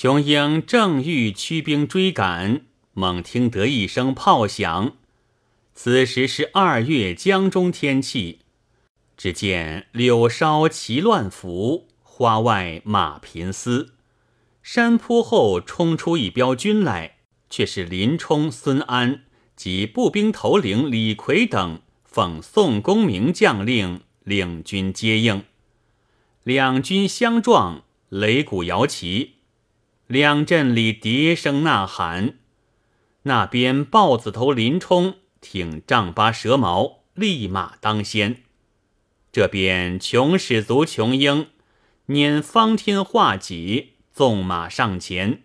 琼英正欲驱兵追赶，猛听得一声炮响。此时是二月江中天气，只见柳梢旗乱拂，花外马频嘶。山坡后冲出一彪军来，却是林冲、孙安及步兵头领李逵等，奉宋公明将令领军接应。两军相撞，擂鼓摇旗，两阵里叠声呐喊。那边豹子头林冲。挺丈八蛇矛，立马当先。这边穷使族穷英拈方天画戟，纵马上前。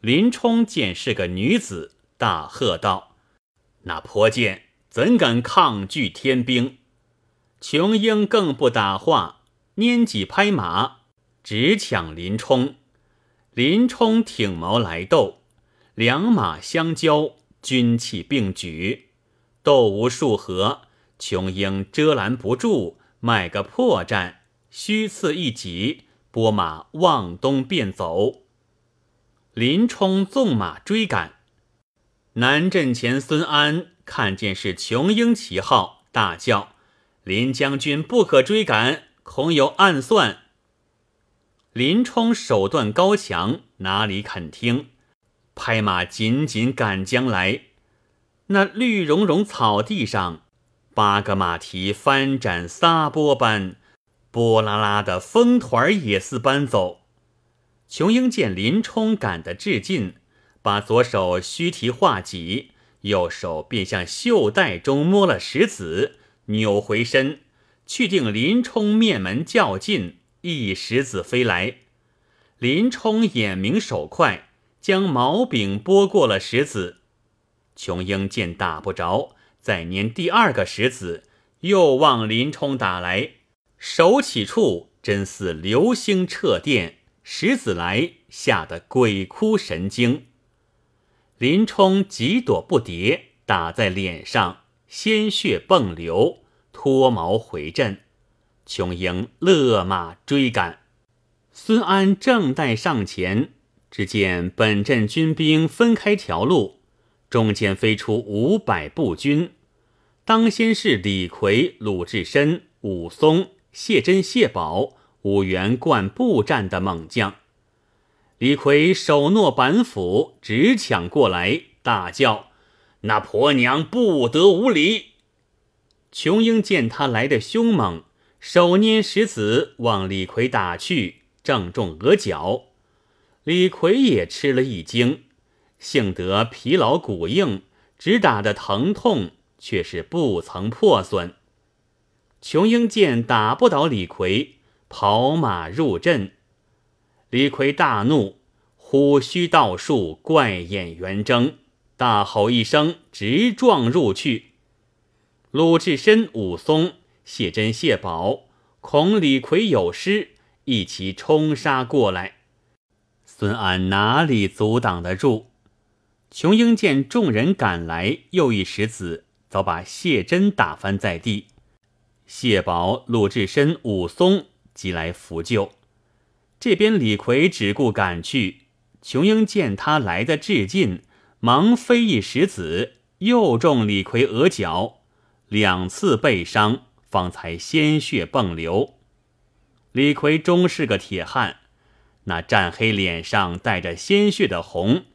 林冲见是个女子，大喝道：“那泼贱怎敢抗拒天兵？”琼英更不打话，拈戟拍马，直抢林冲。林冲挺矛来斗，两马相交。军器并举，斗无数合，琼英遮拦不住，卖个破绽，虚刺一戟，拨马往东便走。林冲纵马追赶，南阵前孙安看见是琼英旗号，大叫：“林将军不可追赶，恐有暗算。”林冲手段高强，哪里肯听？拍马紧紧赶将来，那绿茸茸草地上，八个马蹄翻展撒波般，波啦啦的风团也似搬走。琼英见林冲赶得至近，把左手虚提画戟，右手便向袖带中摸了石子，扭回身去定林冲面门较劲，一石子飞来，林冲眼明手快。将毛柄拨过了石子，琼英见打不着，再拈第二个石子，又往林冲打来。手起处真似流星掣电，石子来吓得鬼哭神惊。林冲急躲不迭，打在脸上，鲜血迸流，脱毛回阵。琼英勒马追赶，孙安正待上前。只见本镇军兵分开条路，中间飞出五百步军，当先是李逵、鲁智深、武松、谢珍、谢宝五员贯步战的猛将。李逵手握板斧，直抢过来，大叫：“那婆娘不得无礼！”琼英见他来的凶猛，手捏石子往李逵打去，正中额角。李逵也吃了一惊，幸得疲劳骨硬，只打得疼痛，却是不曾破损。琼英见打不倒李逵，跑马入阵。李逵大怒，虎须倒竖，怪眼圆睁，大吼一声，直撞入去。鲁智深、武松、谢珍、谢宝恐李逵有失，一齐冲杀过来。孙安哪里阻挡得住？琼英见众人赶来，又一石子早把谢珍打翻在地。谢宝、鲁智深、武松急来扶救。这边李逵只顾赶去，琼英见他来的至近，忙飞一石子，又中李逵额角，两次被伤，方才鲜血迸流。李逵终是个铁汉。那战黑脸上带着鲜血的红，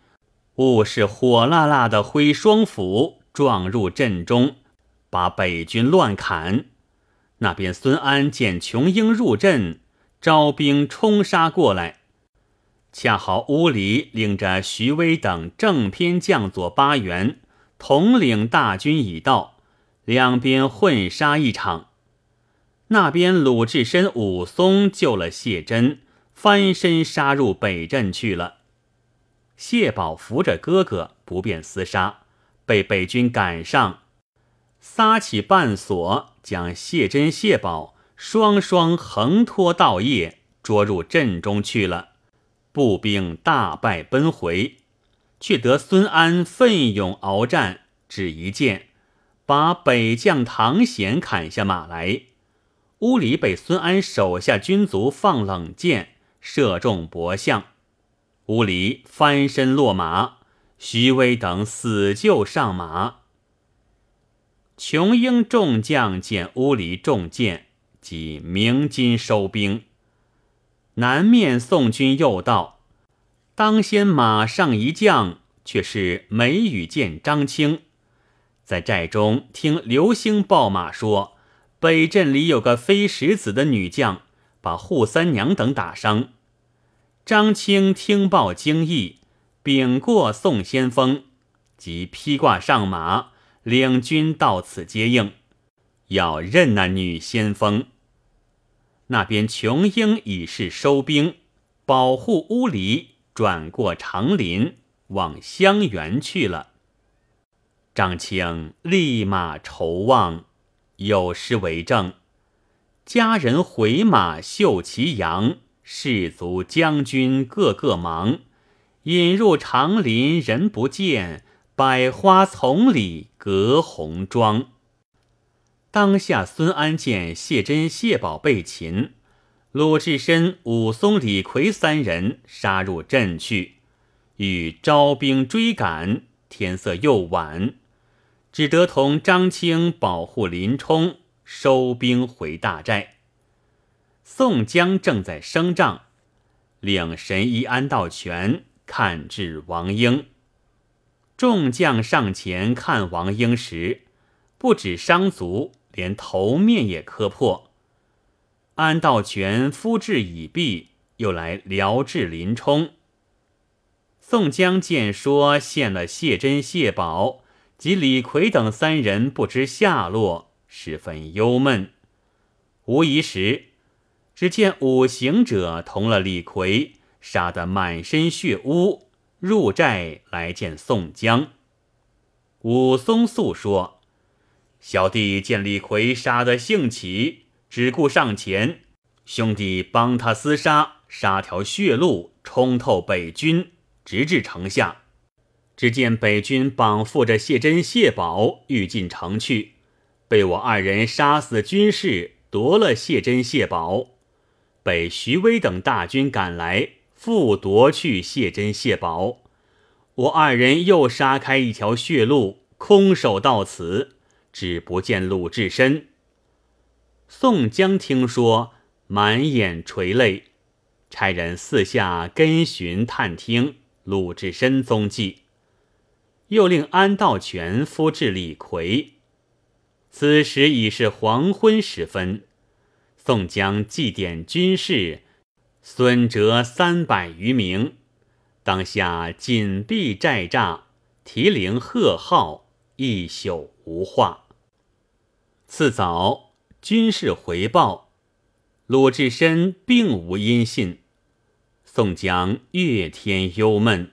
误是火辣辣的挥双斧撞入阵中，把北军乱砍。那边孙安见琼英入阵，招兵冲杀过来，恰好乌里领着徐威等正偏将佐八员统领大军已到，两边混杀一场。那边鲁智深、武松救了谢珍。翻身杀入北镇去了。谢宝扶着哥哥不便厮杀，被北军赶上，撒起绊索，将谢珍、谢宝双双横拖倒叶，捉入阵中去了。步兵大败奔回，却得孙安奋勇鏖战，只一箭，把北将唐贤砍下马来。屋里被孙安手下军卒放冷箭。射中脖项，乌离翻身落马，徐威等死救上马。琼英众将见乌离中箭，即鸣金收兵。南面宋军又到，当先马上一将，却是梅雨见张青，在寨中听刘星报马说，北镇里有个飞石子的女将，把扈三娘等打伤。张青听报惊异，禀过宋先锋，即披挂上马，领军到此接应，要认那女先锋。那边琼英已是收兵，保护乌里，转过长林往襄垣去了。张青立马筹望，有诗为证：“家人回马绣旗扬，士卒将军个个忙。引入长林人不见，百花丛里隔红妆。”当下，孙安见谢珍、谢宝被擒，鲁智深、武松、李逵三人杀入阵去，欲招兵追赶。天色又晚，只得同张青保护林冲，收兵回大寨。宋江正在升帐，领神医安道全看治王英。众将上前看王英时，不止伤足。连头面也磕破。安道全敷治已毕，又来疗治林冲。宋江见说献了谢珍、谢宝及李逵等三人不知下落，十分忧闷。无疑时，只见五行者同了李逵，杀得满身血污，入寨来见宋江。武松诉说。小弟见李逵杀得兴起，只顾上前，兄弟帮他厮杀，杀条血路，冲透北军，直至城下。只见北军绑缚着谢珍、谢宝，欲进城去，被我二人杀死军士，夺了谢珍、谢宝。被徐威等大军赶来，复夺去谢珍、谢宝。我二人又杀开一条血路，空手到此。只不见鲁智深。宋江听说，满眼垂泪，差人四下跟寻探听鲁智深踪迹，又令安道全夫至李逵。此时已是黄昏时分，宋江祭奠军士，损折三百余名，当下紧闭寨栅，提铃贺号，一宿无话。次早，军士回报，鲁智深并无音信。宋江越添忧闷，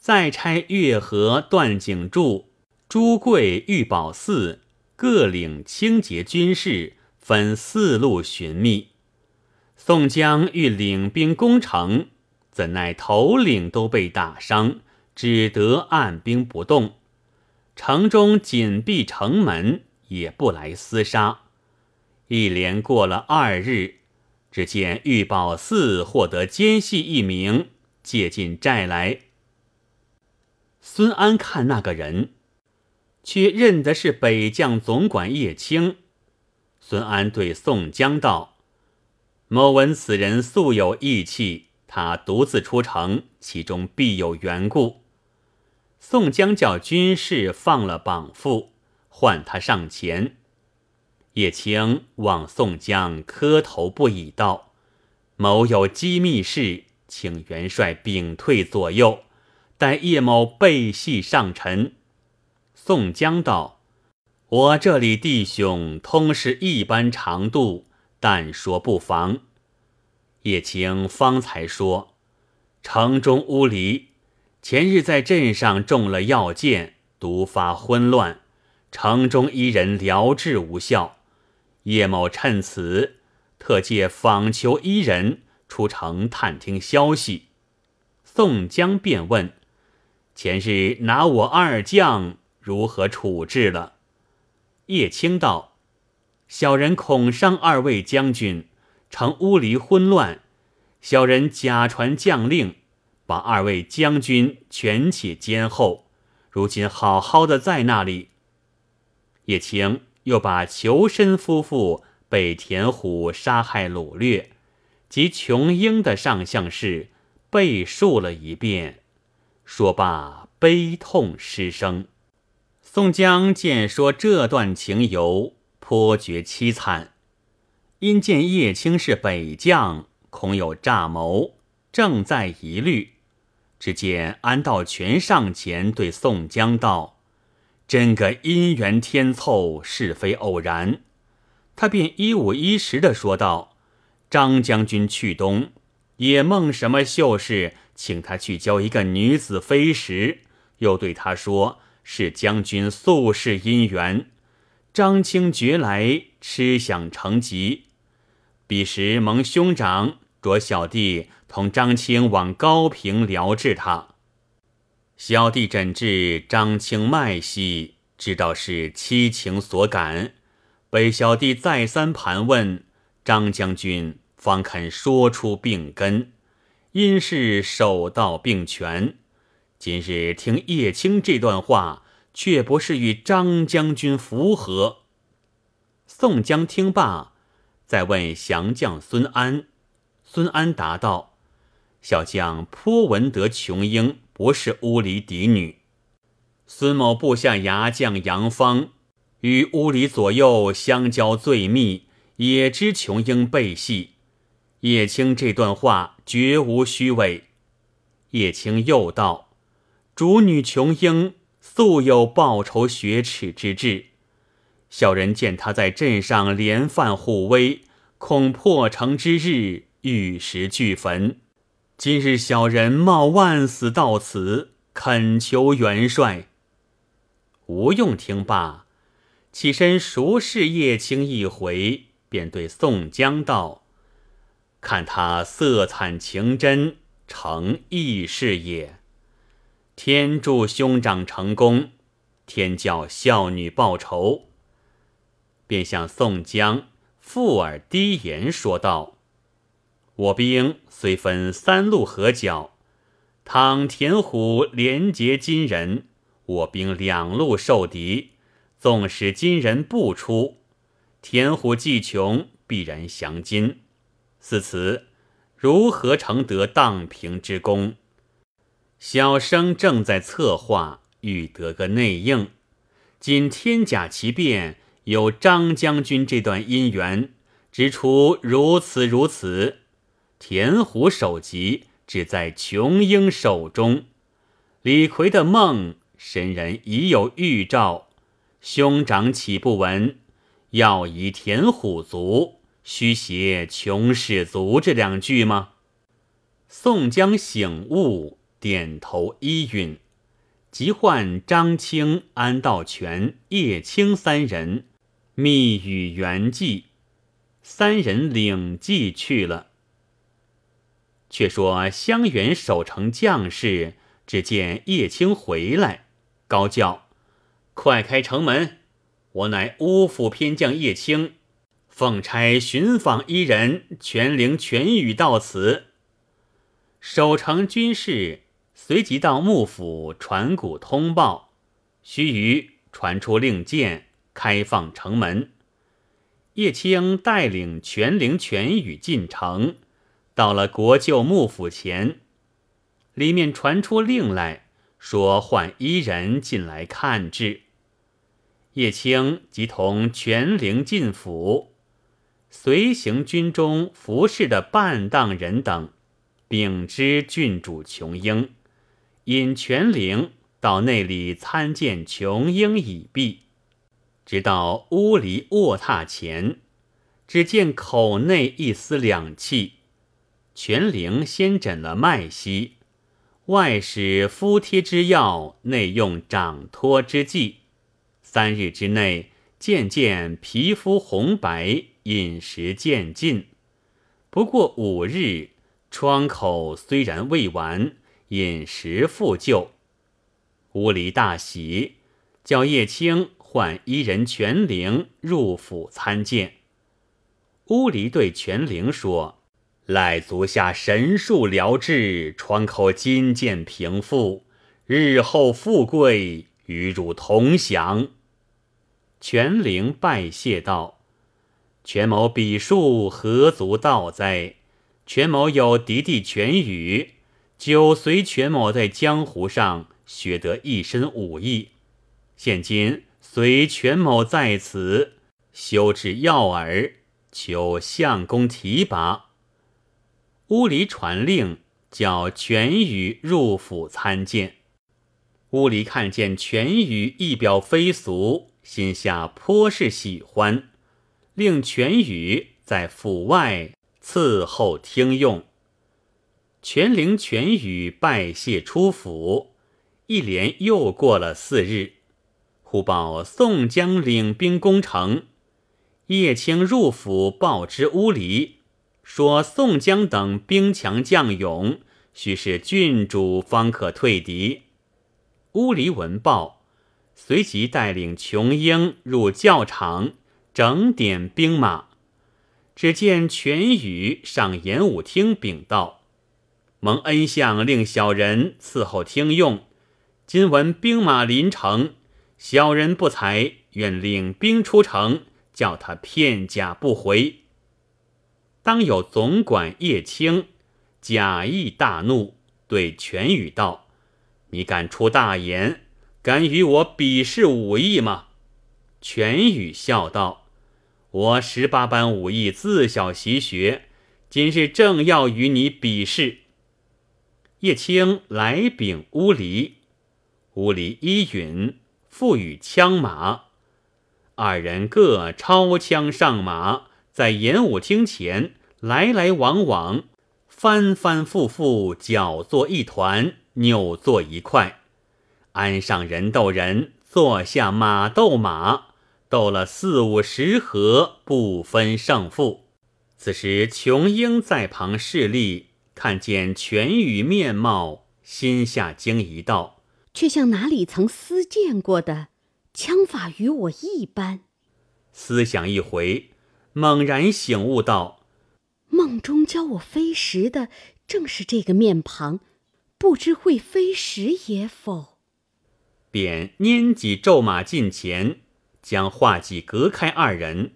再差月河、段景柱、朱贵、玉宝寺各领清洁军士，分四路寻觅。宋江欲领兵攻城，怎奈头领都被打伤，只得按兵不动。城中紧闭城门。也不来厮杀，一连过了二日，只见玉宝寺获得奸细一名，借进寨来。孙安看那个人，却认得是北将总管叶青。孙安对宋江道：“某闻此人素有义气，他独自出城，其中必有缘故。”宋江叫军士放了绑缚。唤他上前，叶青望宋江磕头不已，道：“某有机密事，请元帅禀退左右，待叶某背系上陈。”宋江道：“我这里弟兄通是一般长度，但说不妨。”叶青方才说：“城中乌离，前日在镇上中了药箭，毒发昏乱。”城中一人疗治无效，叶某趁此特借访求一人出城探听消息。宋江便问：“前日拿我二将如何处置了？”叶青道：“小人恐伤二位将军，城屋里混乱，小人假传将令，把二位将军全且监候，如今好好的在那里。叶青又把裘申夫妇被田虎杀害掳掠，及琼英的上相事背述了一遍，说罢悲痛失声。宋江见说这段情由，颇觉凄惨。因见叶青是北将，恐有诈谋，正在疑虑。只见安道全上前对宋江道：“真个因缘天凑，是非偶然。”他便一五一十的说道：“张将军去东，也梦什么秀士，请他去教一个女子飞时，又对他说。”是将军素世姻缘，张清觉来吃想成疾。彼时蒙兄长着小弟同张清往高平疗治他。小弟诊治张清脉息，知道是七情所感。被小弟再三盘问，张将军方肯说出病根，因是手到病全。今日听叶青这段话，却不是与张将军符合。宋江听罢，再问降将孙安。孙安答道：“小将颇闻得琼英不是乌里嫡女。孙某部下牙将杨芳与乌里左右相交最密，也知琼英背戏。叶青这段话绝无虚伪。”叶青又道。主女琼英素有报仇雪耻之志，小人见她在镇上连犯护威，恐破城之日玉石俱焚。今日小人冒万死到此，恳求元帅。吴用听罢，起身熟视叶青一回，便对宋江道：“看他色惨情真，诚义士也。”天助兄长成功，天教孝女报仇。便向宋江附耳低言说道：“我兵虽分三路合剿，倘田虎连结金人，我兵两路受敌。纵使金人不出，田虎既穷，必然降金。似此，如何成得荡平之功？”小生正在策划，欲得个内应。今天甲奇变，有张将军这段姻缘，只除如此如此。田虎首级只在琼英手中。李逵的梦，神人已有预兆。兄长岂不闻？要以田虎足，须写琼氏足这两句吗？宋江醒悟。点头依允，即唤张清、安道全、叶青三人密与袁济，三人领计去了。却说襄垣守城将士，只见叶青回来，高叫：“快开城门！我乃乌府偏将叶青，奉差寻访一人，全灵全语到此。”守城军士。随即到幕府传鼓通报，须臾传出令箭，开放城门。叶青带领全灵全羽进城，到了国舅幕府前，里面传出令来说唤一人进来看治。叶青即同全灵进府，随行军中服侍的半当人等，禀知郡主琼英。引全灵到内里参见琼英已毕，直到屋里卧榻前，只见口内一丝两气。全灵先诊了脉息，外使敷贴之药，内用掌托之剂。三日之内，渐渐皮肤红白，饮食渐进。不过五日，疮口虽然未完。饮食复旧，屋里大喜，叫叶青唤一人全灵入府参见。屋里对全灵说：“赖足下神术疗治，窗口金剑平复，日后富贵与汝同享。”全灵拜谢道：“权某笔术何足道哉？权某有嫡弟权羽，久随权某在江湖上学得一身武艺，现今随权某在此修治药饵，求相公提拔。”乌离传令，叫权羽入府参见。乌离看见权羽仪表非俗。心下颇是喜欢，令全宇在府外伺候听用。全灵全宇拜谢出府，一连又过了四日，忽报宋江领兵攻城。叶青入府报知乌离，说宋江等兵强将勇，须是郡主方可退敌。乌离闻报。随即带领琼英入教场，整点兵马。只见全羽上演武厅禀道：“蒙恩相令小人伺候听用，今闻兵马临城，小人不才，愿领兵出城，叫他片甲不回。”当有总管叶青假意大怒，对全羽道：“你敢出大言！”敢与我比试武艺吗？全宇笑道：“我十八般武艺自小习学，今日正要与你比试。”叶青来禀乌离，乌离依允，赋予枪马，二人各抄枪上马，在演武厅前来来往往，翻翻复复，搅作一团，扭作一块。鞍上人斗人，坐下马斗马，斗了四五十合，不分胜负。此时琼英在旁侍立，看见全羽面貌，心下惊疑道：“却像哪里曾思见过的，枪法与我一般。”思想一回，猛然醒悟道：“梦中教我飞石的，正是这个面庞，不知会飞石也否？”便拈戟骤马近前，将画戟隔开二人。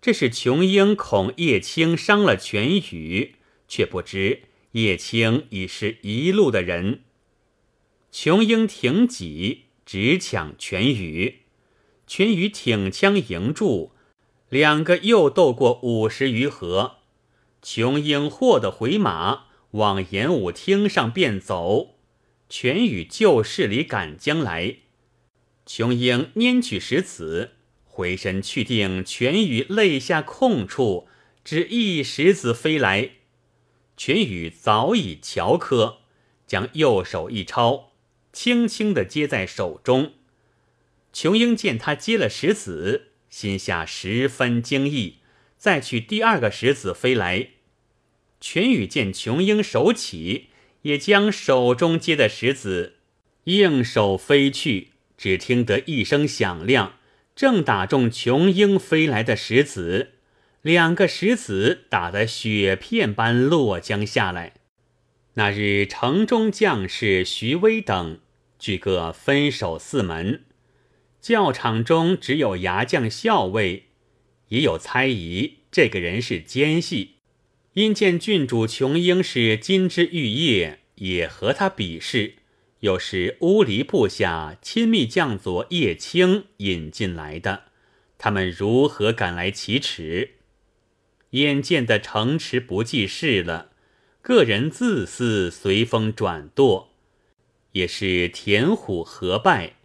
这是琼英恐叶青伤了全羽，却不知叶青已是一路的人。琼英挺戟直抢全羽，全羽挺枪迎住，两个又斗过五十余合。琼英获得回马，往演武厅上便走。全与旧事里赶将来，琼英拈取石子，回身去定全宇肋下空处，只一石子飞来，全宇早已瞧磕，将右手一抄，轻轻地接在手中。琼英见他接了石子，心下十分惊异，再取第二个石子飞来，全宇见琼英手起。也将手中接的石子应手飞去，只听得一声响亮，正打中琼英飞来的石子，两个石子打得雪片般落将下来。那日城中将士徐威等俱各分守四门，教场中只有牙将校尉，也有猜疑这个人是奸细。因见郡主琼英是金枝玉叶，也和他比试；又是乌离部下亲密将佐叶青引进来的，他们如何敢来启齿？眼见的城池不济事了，个人自私，随风转舵，也是田虎合败，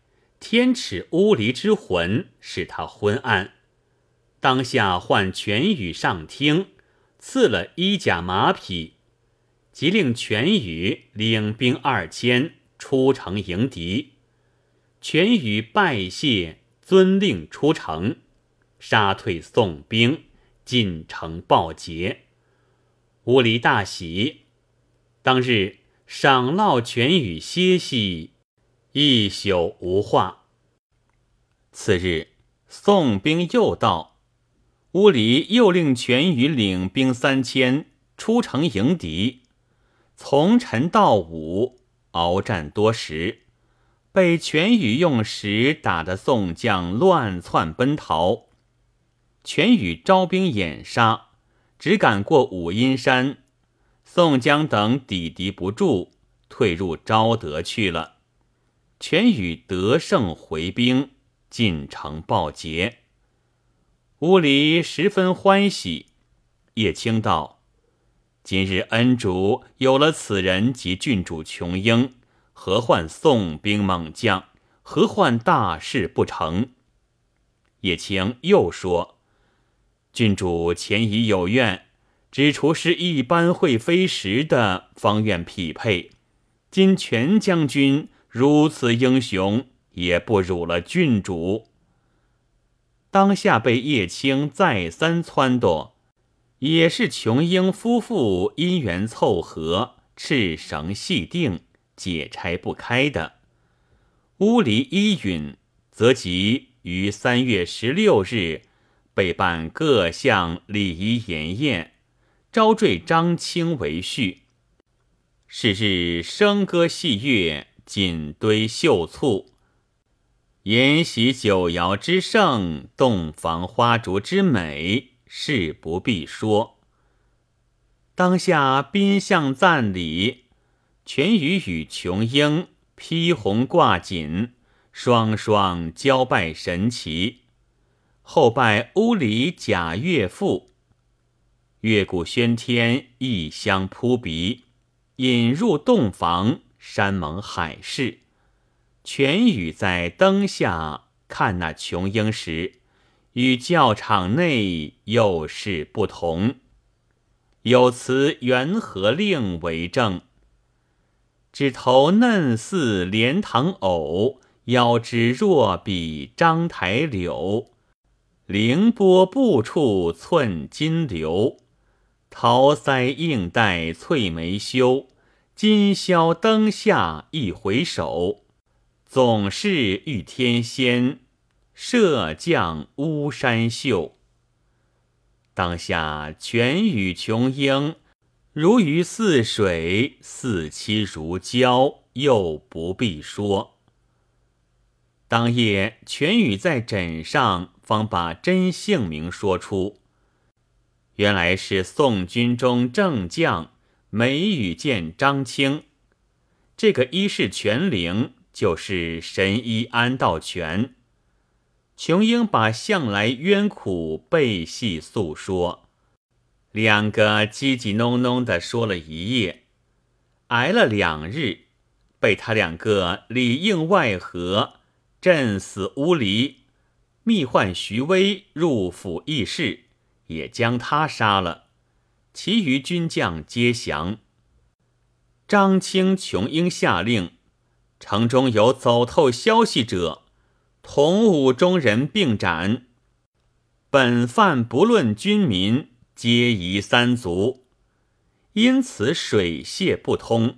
天耻乌离之魂，使他昏暗。当下唤全羽上听。赐了衣甲马匹，即令全羽领兵二千出城迎敌。全羽拜谢，遵令出城，杀退宋兵，进城报捷。乌离大喜，当日赏烙全羽歇息，一宿无话。次日，宋兵又到。乌离又令全羽领兵三千出城迎敌，从晨到午，鏖战多时，被全宇用石打得宋将乱窜奔逃。全宇招兵掩杀，只赶过五阴山，宋江等抵敌不住，退入昭德去了。全宇得胜回兵，进城报捷。屋里十分欢喜。叶青道：“今日恩主有了此人及郡主琼英，何患宋兵猛将？何患大事不成？”叶青又说：“郡主前已有怨，只除是一般会飞石的，方愿匹配。今全将军。”如此英雄，也不辱了郡主。当下被叶青再三撺掇，也是琼英夫妇因缘凑合，赤绳系定，解拆不开的。乌离依允，则即于三月十六日备办各项礼仪筵宴，招赘张青为婿。是日笙歌戏乐。锦堆绣簇，筵席酒肴之盛，洞房花烛之美，事不必说。当下宾相赞礼，全宇与琼英披红挂锦，双双交拜神奇。后拜乌里贾岳父，乐鼓喧天，异香扑鼻，引入洞房。山盟海誓，全宇在灯下看那琼英时，与教场内又是不同。有词元和令为证：指头嫩似莲塘藕，腰肢若比章台柳。凌波步处寸金流，桃腮映带翠眉修。今宵灯下一回首，总是遇天仙，射将巫山秀。当下全与琼英，如鱼似水，似漆如胶，又不必说。当夜全宇在枕上，方把真姓名说出，原来是宋军中正将。梅雨见张青，这个一世全灵就是神医安道全。琼英把向来冤苦背细诉说，两个叽叽哝哝的说了一夜，挨了两日，被他两个里应外合，震死乌离，密唤徐威入府议事，也将他杀了。其余军将皆降。张清、琼英下令，城中有走透消息者，同武中人并斩。本犯不论军民，皆夷三族。因此水泄不通。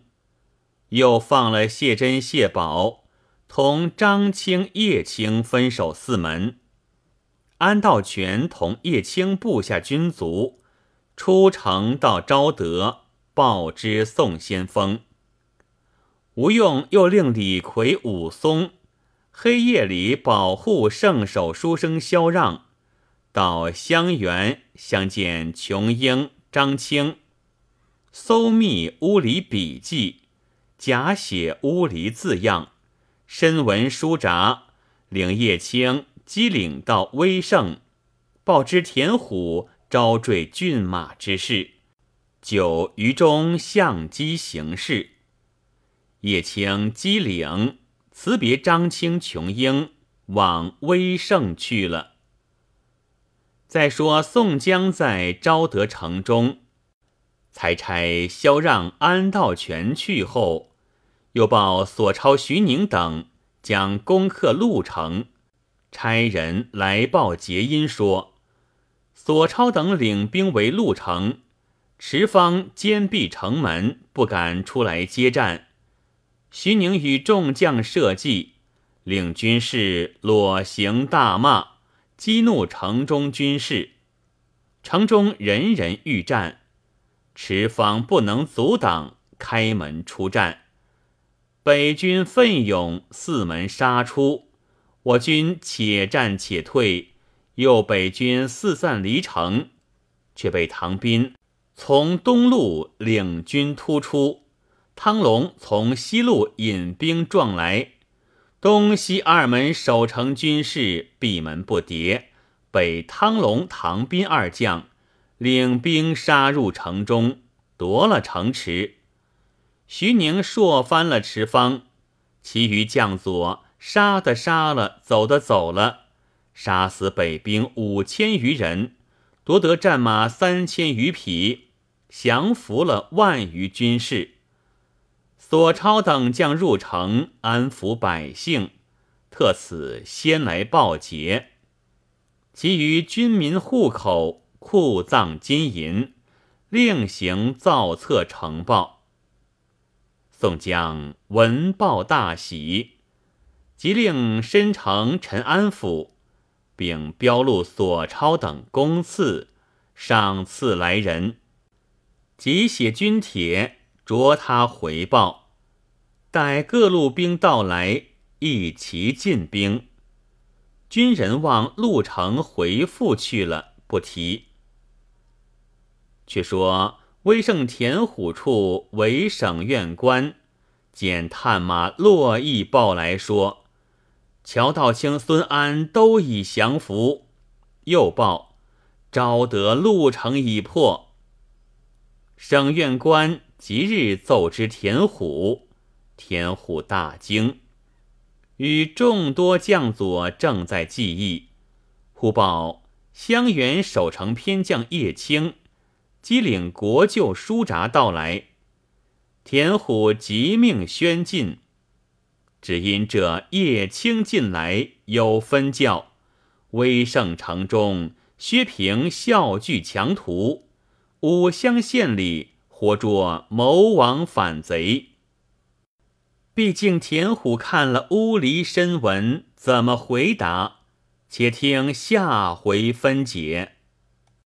又放了谢珍、谢宝，同张清、叶青分守四门。安道全同叶青部下军卒。出城到昭德，报知宋先锋。吴用又令李逵、武松黑夜里保护圣手书生萧让，到襄垣相见琼英、张青，搜密乌离笔记，假写乌离字样，深文书札，领叶青机领到威胜，报知田虎。招赘骏马之事，就于中相机行事。叶青机领辞别张青、琼英，往威胜去了。再说宋江在昭德城中，才差萧让、安道全去后，又报索超、徐宁等将攻克潞城，差人来报捷音说。索超等领兵围潞城，池方坚闭城门，不敢出来接战。徐宁与众将设计，令军士裸行大骂，激怒城中军士。城中人人欲战，持方不能阻挡，开门出战。北军奋勇四门杀出，我军且战且退，又北军四散离城，却被唐斌从东路领军突出，汤龙从西路引兵撞来，东西二门守城军士闭门不迭，被汤龙、唐斌二将领兵杀入城中，夺了城池。徐宁朔翻了池方，其余将佐杀的杀了，走的走了，杀死北兵五千余人，夺得战马三千余匹，降服了万余军士。索超等将入城安抚百姓，特此先来报捷。其余军民户口库藏金银，另行造册呈报。宋江闻报大喜，即令申城陈安府，并标录索超等公赐，赏赐来人，即写军帖，着他回报。待各路兵到来，一齐进兵。军人往路城回复去了，不提。却说。威胜田虎处为省院官，见探马骆毅报来说，乔道清、孙安都已降服。又报招得路城已破。省院官即日奏知田虎，田虎大惊，与众多将佐正在记忆，忽报襄垣守城偏将叶青。机领国舅书札到来，田虎急命宣进。只因这叶青进来有分教，威胜城中薛平笑聚强徒，五乡县里活捉谋王反贼。毕竟田虎看了乌离身文，怎么回答？且听下回分解。